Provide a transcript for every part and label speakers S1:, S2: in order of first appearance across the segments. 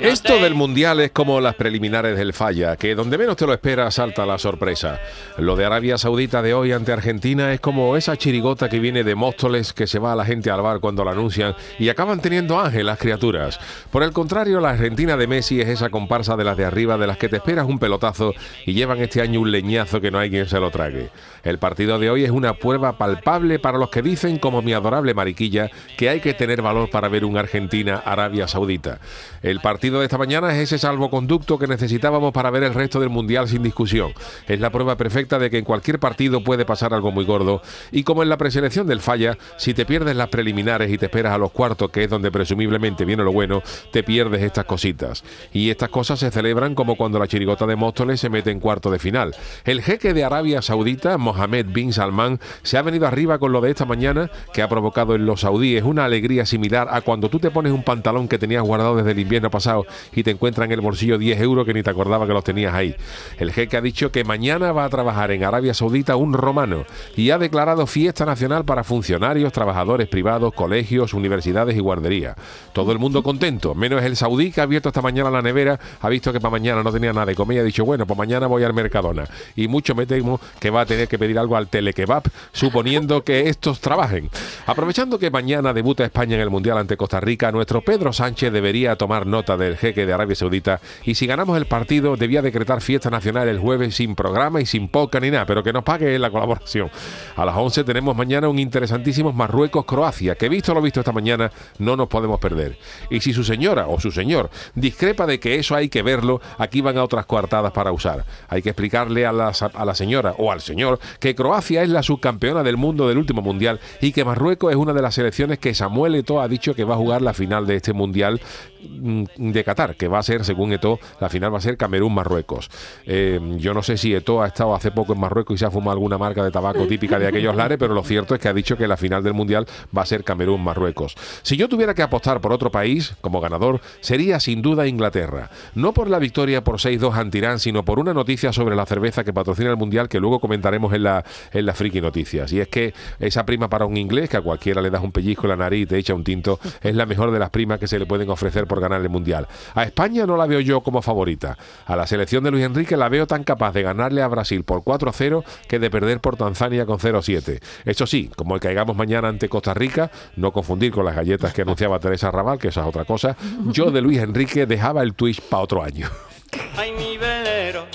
S1: Esto del Mundial es como las preliminares del falla, que donde menos te lo esperas salta la sorpresa. Lo de Arabia Saudita de hoy ante Argentina es como esa chirigota que viene de Móstoles que se va a la gente al bar cuando la anuncian y acaban teniendo ángel las criaturas. Por el contrario, la Argentina de Messi es esa comparsa de las de arriba de las que te esperas un pelotazo y llevan este año un leñazo que no hay quien se lo trague. El partido de hoy es una prueba palpable para los que dicen, como mi adorable mariquilla, que hay que tener valor para ver un Argentina-Arabia Saudita. El partido de esta mañana es ese salvoconducto que necesitábamos para ver el resto del Mundial sin discusión. Es la prueba perfecta de que en cualquier partido puede pasar algo muy gordo. Y como en la preselección del falla, si te pierdes las preliminares y te esperas a los cuartos, que es donde presumiblemente viene lo bueno, te pierdes estas cositas. Y estas cosas se celebran como cuando la chirigota de Móstoles se mete en cuarto de final. El jeque de Arabia Saudita, Mohamed bin Salman, se ha venido arriba con lo de esta mañana, que ha provocado en los saudíes una alegría similar a cuando tú te pones un pantalón que tenías guardado desde el invierno pasado y te encuentran en el bolsillo 10 euros que ni te acordaba que los tenías ahí. El jeque ha dicho que mañana va a trabajar en Arabia Saudita un romano y ha declarado fiesta nacional para funcionarios, trabajadores privados, colegios, universidades y guarderías. Todo el mundo contento, menos el saudí que ha abierto esta mañana la nevera, ha visto que para mañana no tenía nada de comer y ha dicho, bueno, pues mañana voy al Mercadona. Y mucho me temo que va a tener que pedir algo al telekebab, suponiendo que estos trabajen. Aprovechando que mañana debuta España en el Mundial ante Costa Rica, nuestro Pedro Sánchez debería tomar nota del jeque de Arabia Saudita y si ganamos el partido debía decretar fiesta nacional el jueves sin programa y sin poca ni nada, pero que nos pague la colaboración. A las 11 tenemos mañana un interesantísimo Marruecos-Croacia, que visto lo visto esta mañana no nos podemos perder. Y si su señora o su señor discrepa de que eso hay que verlo, aquí van a otras coartadas para usar. Hay que explicarle a la, a la señora o al señor que Croacia es la subcampeona del mundo del último mundial y que Marruecos es una de las selecciones que Samuel Eto'o ha dicho que va a jugar la final de este mundial de Qatar, que va a ser, según Eto, la final va a ser Camerún-Marruecos. Eh, yo no sé si Eto ha estado hace poco en Marruecos y se ha fumado alguna marca de tabaco típica de aquellos lares, pero lo cierto es que ha dicho que la final del Mundial va a ser Camerún-Marruecos. Si yo tuviera que apostar por otro país como ganador, sería sin duda Inglaterra. No por la victoria por 6-2 ante Irán, sino por una noticia sobre la cerveza que patrocina el Mundial que luego comentaremos en la, en la Friki Noticias. Y es que esa prima para un inglés, que a cualquiera le das un pellizco en la nariz te echa un tinto, es la mejor de las primas que se le pueden ofrecer por ganar el Mundial. A España no la veo yo como favorita. A la selección de Luis Enrique la veo tan capaz de ganarle a Brasil por 4-0 que de perder por Tanzania con 0-7. Eso sí, como el caigamos mañana ante Costa Rica, no confundir con las galletas que anunciaba Teresa Raval, que esa es otra cosa, yo de Luis Enrique dejaba el Twitch para otro año.
S2: Ay, mi velero,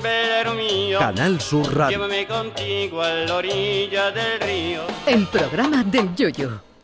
S2: velero mío.
S3: Canal Sur Radio.
S2: Llévame contigo a la orilla del río.
S4: El programa del Yoyo.